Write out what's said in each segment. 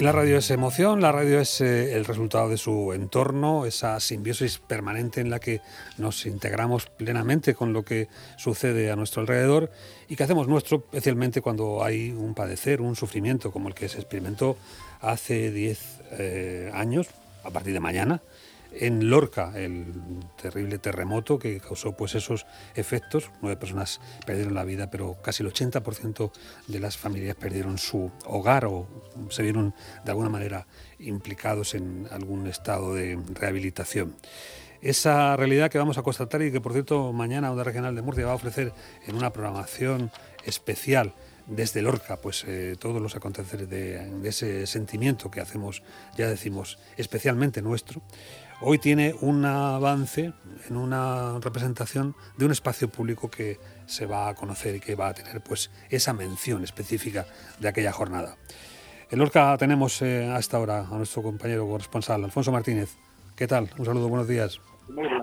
La radio es emoción, la radio es eh, el resultado de su entorno, esa simbiosis permanente en la que nos integramos plenamente con lo que sucede a nuestro alrededor y que hacemos nuestro, especialmente cuando hay un padecer, un sufrimiento como el que se experimentó hace 10 eh, años, a partir de mañana, en Lorca, el terrible terremoto que causó pues esos efectos. Nueve personas perdieron la vida, pero casi el 80% de las familias perdieron su hogar o se vieron de alguna manera implicados en algún estado de rehabilitación. Esa realidad que vamos a constatar y que, por cierto, mañana Onda Regional de Murcia va a ofrecer en una programación especial desde Lorca, pues eh, todos los aconteceres de, de, ese sentimiento que hacemos, ya decimos, especialmente nuestro, hoy tiene un avance en una representación de un espacio público que se va a conocer y que va a tener pues esa mención específica de aquella jornada. En Lorca tenemos eh, hasta ahora a nuestro compañero corresponsal, Alfonso Martínez. ¿Qué tal? Un saludo, buenos días.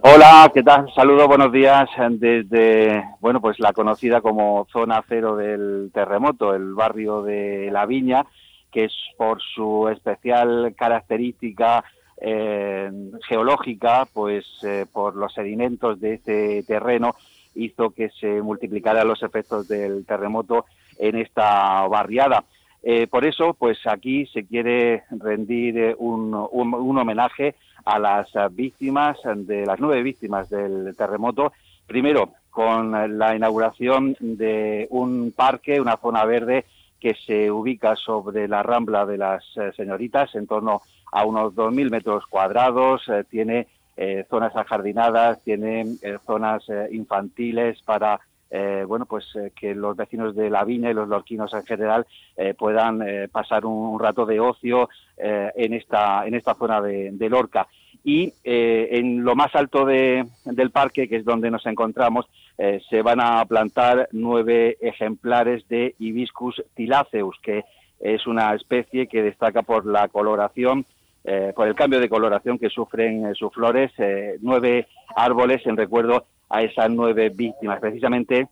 Hola, ¿qué tal? Saludo, buenos días desde, bueno, pues la conocida como zona cero del terremoto, el barrio de La Viña, que es por su especial característica eh, geológica, pues eh, por los sedimentos de este terreno, hizo que se multiplicaran los efectos del terremoto en esta barriada. Eh, por eso, pues aquí se quiere rendir un, un, un, homenaje a las víctimas, de las nueve víctimas del terremoto. Primero, con la inauguración de un parque, una zona verde que se ubica sobre la rambla de las señoritas, en torno a unos 2.000 metros cuadrados, eh, tiene eh, zonas ajardinadas, tiene eh, zonas infantiles para bueno, pues que los vecinos de la viña y los lorquinos en general puedan pasar un, rato de ocio en esta en esta zona de Lorca. Y en lo más alto de, del parque, que es donde nos encontramos, se van a plantar nueve ejemplares de Hibiscus tilaceus, que es una especie que destaca por la coloración eh, por el cambio de coloración que sufren eh, sus flores, eh, nueve árboles en recuerdo a esas nueve víctimas. Precisamente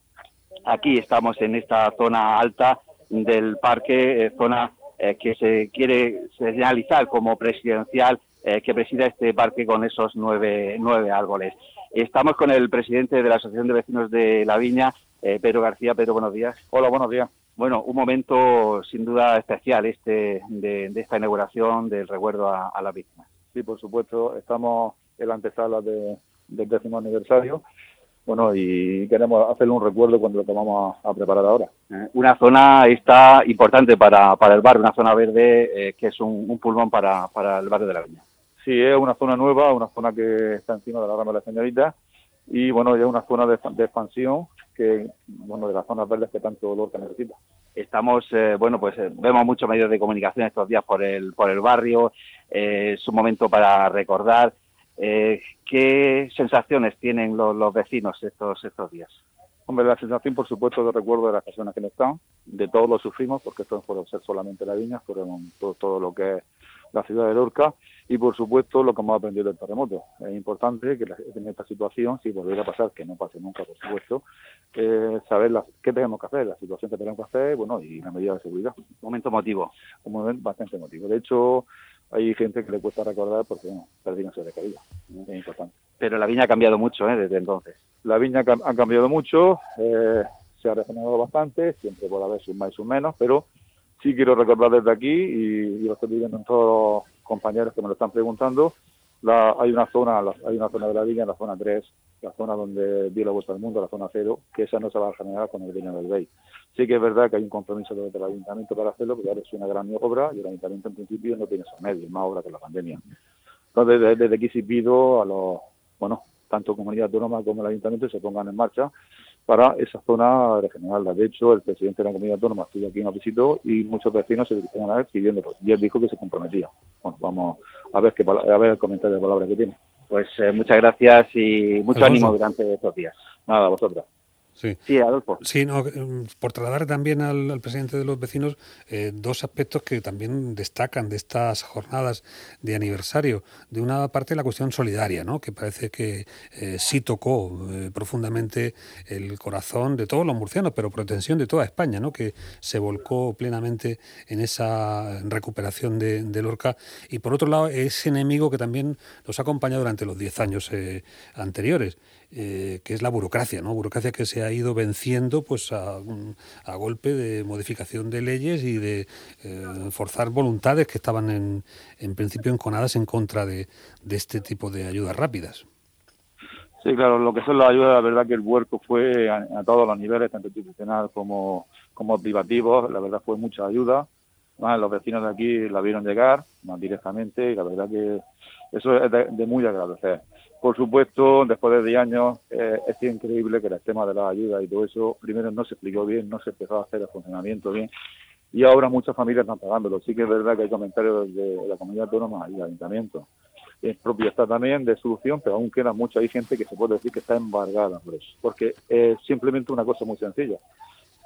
aquí estamos en esta zona alta del parque, zona que se quiere señalizar como presidencial, que presida este parque con esos nueve, nueve árboles. Estamos con el presidente de la Asociación de Vecinos de La Viña, Pedro García. Pedro, buenos días. Hola, buenos días. Bueno, un momento sin duda especial este de, de esta inauguración del recuerdo a, a, la víctima. Sí, por supuesto, estamos en la antesala de, del décimo aniversario. Bueno, y queremos hacerle un recuerdo cuando lo que vamos a, a preparar ahora. Eh, una zona está importante para, para el barrio, una zona verde eh, que es un, un pulmón para, para, el barrio de la Viña. Sí, es una zona nueva, una zona que está encima de la rama de la señorita y bueno, ya es una zona de, de expansión que, bueno, de las zonas verdes que tanto dolor que necesita. Estamos, eh, bueno, pues eh, vemos muchos medios de comunicación estos días por el, por el barrio, eh, es un momento para recordar. Eh, ¿Qué sensaciones tienen los, los vecinos estos, estos días? Hombre, la sensación, por supuesto, de recuerdo de las personas que no están, de todos lo sufrimos, porque esto no fueron ser solamente la viña, fueron todo, todo lo que es la ciudad de Lorca y por supuesto lo que hemos aprendido del terremoto. Es importante que en esta situación, si volviera a pasar, que no pase nunca por supuesto, eh, saber qué tenemos que hacer, la situación que tenemos que hacer, bueno, y la medida de seguridad. Un momento emotivo. Un momento bastante emotivo. De hecho, hay gente que le cuesta recordar porque bueno, perdieron su recaída. Es importante. Pero la viña ha cambiado mucho ¿eh? desde entonces. La viña ha cambiado mucho, eh, se ha regenerado bastante, siempre puede haber sus más y sus menos, pero sí quiero recordar desde aquí, y, y lo estoy viendo en todos los compañeros que me lo están preguntando, la, hay una zona la, hay una zona de la viña, la zona 3, la zona donde dio la vuelta al mundo, la zona 0, que esa no se va a generar con el Viña del Bey. Sí que es verdad que hay un compromiso del Ayuntamiento para hacerlo, pero ahora es una gran obra y el Ayuntamiento en principio no tiene esos medios, más obra que la pandemia. Entonces, desde, desde aquí sí pido a los, bueno, tanto comunidad autónoma como el Ayuntamiento se pongan en marcha para esa zona regional. De hecho, el presidente de la comunidad autónoma estuvo aquí, nos visitó y muchos vecinos se dirigieron a él pidiéndolo. Y él dijo que se comprometía. Bueno, vamos a ver, qué, a ver el comentario de palabras que tiene. Pues eh, muchas gracias y mucho Alfonso. ánimo durante estos días. Nada, vosotros. Sí, sí Adolfo. Sí, no, mm, por trasladar también al, presidente de los vecinos eh, dos aspectos que también destacan de estas jornadas de aniversario. De una parte, la cuestión solidaria, ¿no? que parece que eh, sí tocó eh, profundamente el corazón de todos los murcianos, pero pretensión de toda España, ¿no? que se volcó plenamente en esa recuperación de, de Lorca. Y por otro lado, ese enemigo que también nos ha acompañado durante los diez años anteriores. Eh, que es la burocracia, ¿no? Burocracia que se ha ido venciendo pues a, golpe de modificación de leyes y de eh, forzar voluntades que estaban en, en principio enconadas en contra de, este tipo de ayudas rápidas. Sí, claro, lo que son las ayudas, la verdad que el vuelco fue a, todos los niveles, tanto institucional como, como privativo, la verdad fue mucha ayuda. los vecinos de aquí la vieron llegar más directamente y la verdad que eso es de muy agradecer. Por supuesto, después de 10 años, eh, es increíble que el tema de la ayuda y todo eso, primero no se explicó bien, no se empezó a hacer el funcionamiento bien, y ahora muchas familias están pagándolo. Sí que es verdad que hay comentarios de la comunidad autónoma y el ayuntamiento. Es propio está también de solución, pero aún queda mucha. Hay gente que se puede decir que está embargada por eso, porque es simplemente una cosa muy sencilla.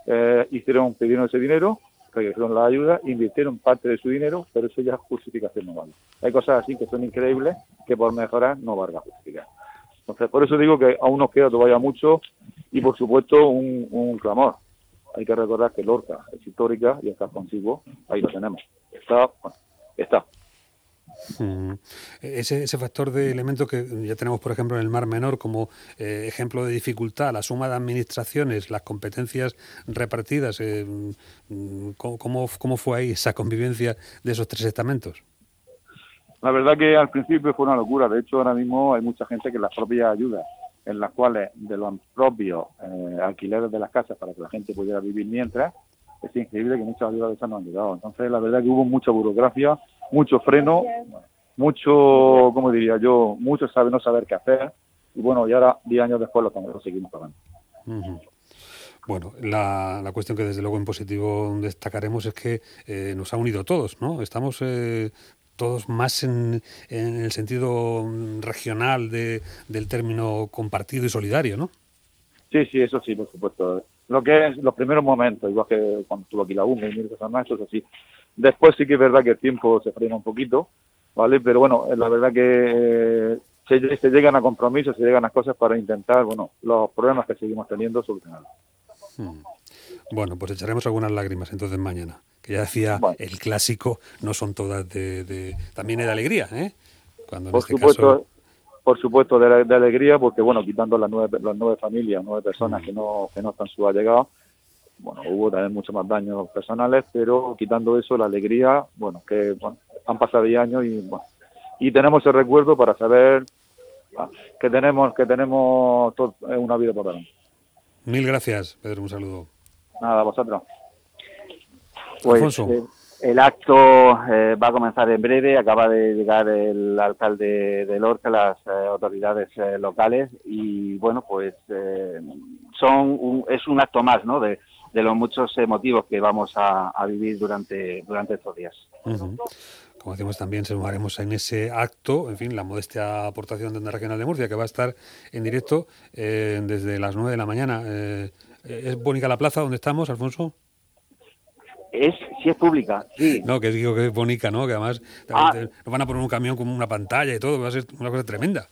Eh, hicieron, pidieron ese dinero, regresaron la ayuda, invirtieron parte de su dinero, pero eso ya es justificación no vale. Hay cosas así que son increíbles que por mejorar no valga justificar. Entonces, por eso digo que aún nos queda todavía mucho y, por supuesto, un, clamor. Hay que recordar que Lorca es histórica y está consigo, ahí lo tenemos. Está, bueno, está. Mm. Ese, ese, factor de elemento que ya tenemos, por ejemplo, en el Mar Menor como eh, ejemplo de dificultad, la suma de administraciones, las competencias repartidas, eh, mm, ¿cómo, ¿cómo, fue ahí esa convivencia de esos tres estamentos? La verdad que al principio fue una locura. De hecho, ahora mismo hay mucha gente que las propias ayudas, en las cuales de los propios eh, alquileres de las casas para que la gente pudiera vivir mientras, es increíble que muchas ayudas de esas no han llegado. Entonces, la verdad que hubo mucha burocracia mucho freno, mucho, como diría yo, mucho saber no saber qué hacer. Y bueno, y ahora, 10 años después, lo, seguimos pagando. Bueno, la, la, cuestión que desde luego en positivo destacaremos es que eh, nos ha unido a todos, ¿no? Estamos eh, todos más en, en, el sentido regional de, del término compartido y solidario, ¿no? Sí, sí, eso sí, por supuesto. Lo que es los primeros momentos, igual que cuando estuvo aquí la UME y mil cosas más, eso es así. Después sí que es verdad que el tiempo se frena un poquito, ¿vale? Pero bueno, la verdad que se, llegan a compromisos, se llegan a cosas para intentar, bueno, los problemas que seguimos teniendo solucionarlos. Hmm. Bueno, pues echaremos algunas lágrimas entonces mañana. Que ya decía el clásico, no son todas de, también es de alegría, ¿eh? Cuando por este supuesto, por supuesto de, alegría, porque bueno, quitando las nueve, las nueve familias, nueve personas hmm. que no que no están suballegados, bueno, hubo también muchos más daños personales, pero quitando eso, la alegría, bueno, que han pasado 10 años y, bueno, y tenemos el recuerdo para saber ah, que tenemos que tenemos una vida por delante. Mil gracias, Pedro, un saludo. Nada, vosotros. Pues eh, el acto eh, va a comenzar en breve. Acaba de llegar el alcalde de Lorca, las eh, autoridades locales y bueno, pues son es un acto más, ¿no? De, de los muchos motivos que vamos a, vivir durante, durante estos días. Como decimos también, se sumaremos en ese acto, en fin, la modestia aportación de Onda Regional de Murcia, que va a estar en directo eh, desde las 9 de la mañana. Eh, ¿Es bonita la plaza donde estamos, Alfonso? Es, sí es pública, sí. No, que digo que es bonita, ¿no? Que además ah. nos van a poner un camión con una pantalla y todo, va a ser una cosa tremenda.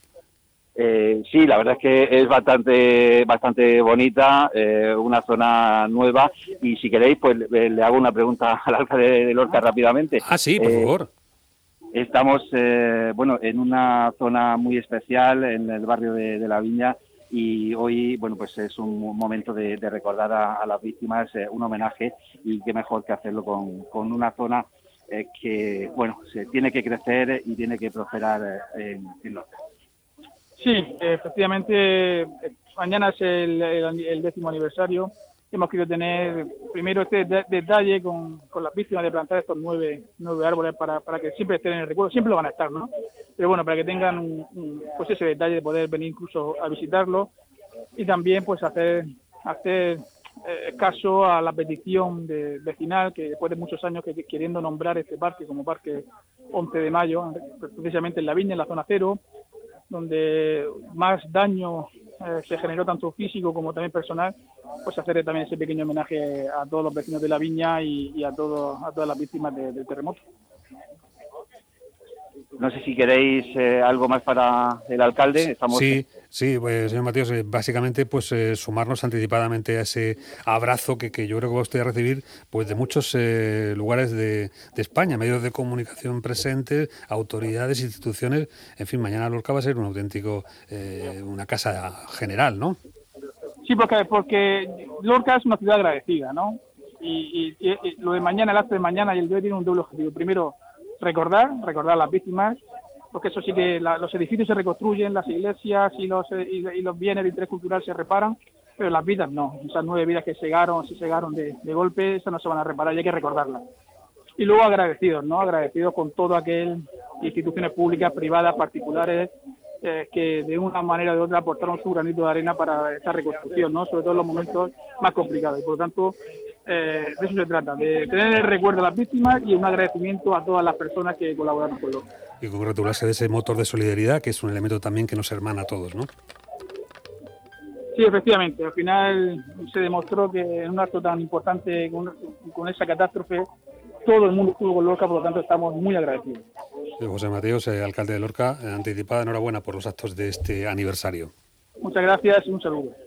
Eh, sí, la verdad es que es bastante bastante bonita, eh, una zona nueva y si queréis pues le, hago una pregunta al alcalde de Lorca rápidamente. Ah, sí, por eh, favor. Estamos bueno en una zona muy especial en el barrio de, la Viña y hoy bueno pues es un momento de, recordar a, las víctimas un homenaje y qué mejor que hacerlo con, con una zona que bueno se tiene que crecer y tiene que prosperar en, en Lorca. Sí, efectivamente, mañana es el, décimo aniversario. Hemos querido tener primero este detalle con, las víctimas de plantar estos nueve, árboles para, que siempre estén en el recuerdo, siempre lo van a estar, ¿no? Pero bueno, para que tengan un, pues ese detalle de poder venir incluso a visitarlo y también pues hacer, hacer eh, caso a la petición de, vecinal que después de muchos años que queriendo nombrar este parque como parque 11 de mayo, precisamente en la viña, en la zona cero, donde más daño eh, se generó tanto físico como también personal, pues hacer también ese pequeño homenaje a todos los vecinos de la viña y, a, todos, a todas las víctimas del terremoto. No sé si queréis eh, algo más para el alcalde. Estamos... Sí, sí, pues, señor Matías, eh, básicamente pues eh, sumarnos anticipadamente a ese abrazo que, que, yo creo que va usted a recibir pues de muchos lugares de, España, medios de comunicación presentes, autoridades, instituciones. En fin, mañana Lorca va a ser un auténtico, una casa general, ¿no? Sí, porque, porque Lorca es una ciudad agradecida, ¿no? Y, lo de mañana, el acto de mañana y el de hoy tiene un doble objetivo. Primero, recordar, recordar a las víctimas, porque eso sí que los edificios se reconstruyen, las iglesias y los, eh, y, los bienes de interés cultural se reparan, pero las vidas no. Esas nueve vidas que segaron, se segaron de, golpe, esas no se van a reparar y hay que recordarlas. Y luego agradecidos, ¿no? Agradecidos con todo aquel, instituciones públicas, privadas, particulares, eh, que de una manera o de otra aportaron su granito de arena para esta reconstrucción, ¿no? Sobre todo en los momentos más complicados. Y por lo tanto, eh, de eso se trata, de tener el recuerdo a las víctimas y un agradecimiento a todas las personas que colaboraron con lo. Y congratularse de ese motor de solidaridad, que es un elemento también que nos hermana a todos, ¿no? Sí, efectivamente. Al final se demostró que en un acto tan importante, con, esa catástrofe, todo el mundo estuvo con Lorca, por lo tanto estamos muy agradecidos. José Mateos, eh, alcalde de Lorca, eh, anticipada, enhorabuena por los actos de este aniversario. Muchas gracias y un saludo.